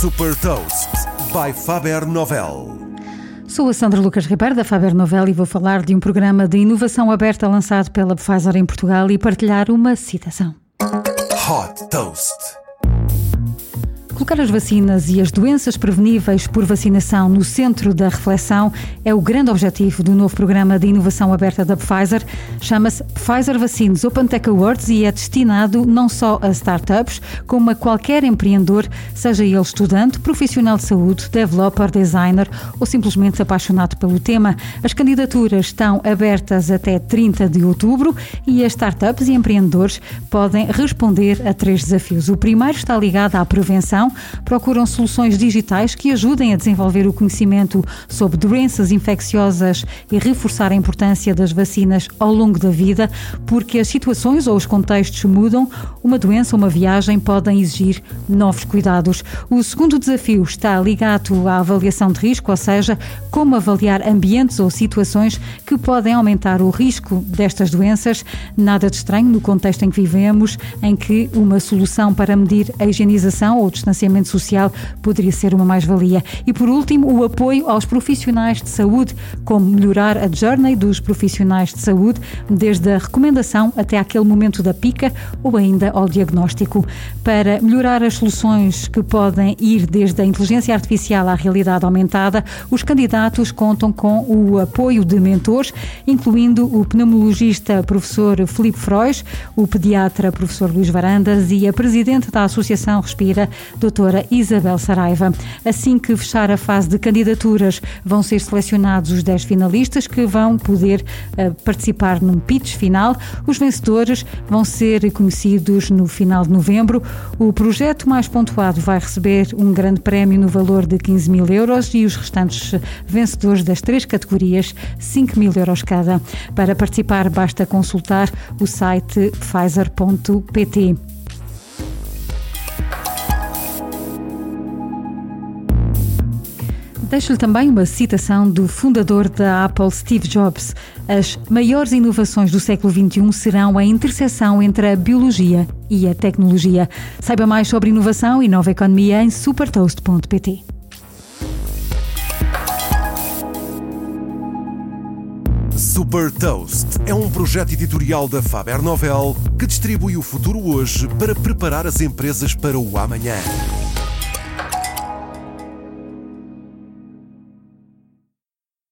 Super Toast by Faber Novel. Sou a Sandra Lucas Ribeiro da Faber Novel e vou falar de um programa de inovação aberta lançado pela Pfizer em Portugal e partilhar uma citação. Hot Toast. Colocar as vacinas e as doenças preveníveis por vacinação no centro da reflexão é o grande objetivo do novo programa de inovação aberta da Pfizer. Chama-se Pfizer Vaccines Open Tech Awards e é destinado não só a startups, como a qualquer empreendedor, seja ele estudante, profissional de saúde, developer, designer ou simplesmente apaixonado pelo tema. As candidaturas estão abertas até 30 de outubro e as startups e empreendedores podem responder a três desafios. O primeiro está ligado à prevenção procuram soluções digitais que ajudem a desenvolver o conhecimento sobre doenças infecciosas e reforçar a importância das vacinas ao longo da vida, porque as situações ou os contextos mudam, uma doença ou uma viagem podem exigir novos cuidados. O segundo desafio está ligado à avaliação de risco, ou seja, como avaliar ambientes ou situações que podem aumentar o risco destas doenças. Nada de estranho no contexto em que vivemos, em que uma solução para medir a higienização ou distanciamento distanciamento social poderia ser uma mais-valia. E por último, o apoio aos profissionais de saúde, como melhorar a journey dos profissionais de saúde, desde a recomendação até aquele momento da pica ou ainda ao diagnóstico. Para melhorar as soluções que podem ir desde a inteligência artificial à realidade aumentada, os candidatos contam com o apoio de mentores, incluindo o pneumologista professor Felipe Frois, o pediatra professor Luís Varandas e a presidente da Associação Respira, doutora Isabel Saraiva. Assim que fechar a fase de candidaturas, vão ser selecionados os 10 finalistas que vão poder uh, participar num pitch final. Os vencedores vão ser conhecidos no final de novembro. O projeto mais pontuado vai receber um grande prémio no valor de 15 mil euros e os restantes vencedores das três categorias, 5 mil euros cada. Para participar, basta consultar o site pfizer.pt. Deixo-lhe também uma citação do fundador da Apple, Steve Jobs. As maiores inovações do século XXI serão a interseção entre a biologia e a tecnologia. Saiba mais sobre inovação e nova economia em supertoast.pt. Super Toast é um projeto editorial da Faber Novel que distribui o futuro hoje para preparar as empresas para o amanhã.